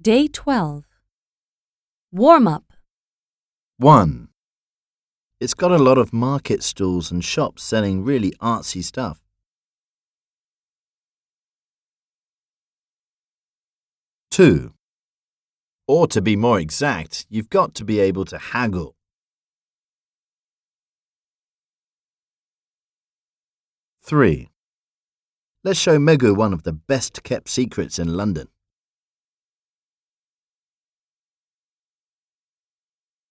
Day 12. Warm up. 1. It's got a lot of market stalls and shops selling really artsy stuff. 2. Or to be more exact, you've got to be able to haggle. 3. Let's show Megu one of the best kept secrets in London.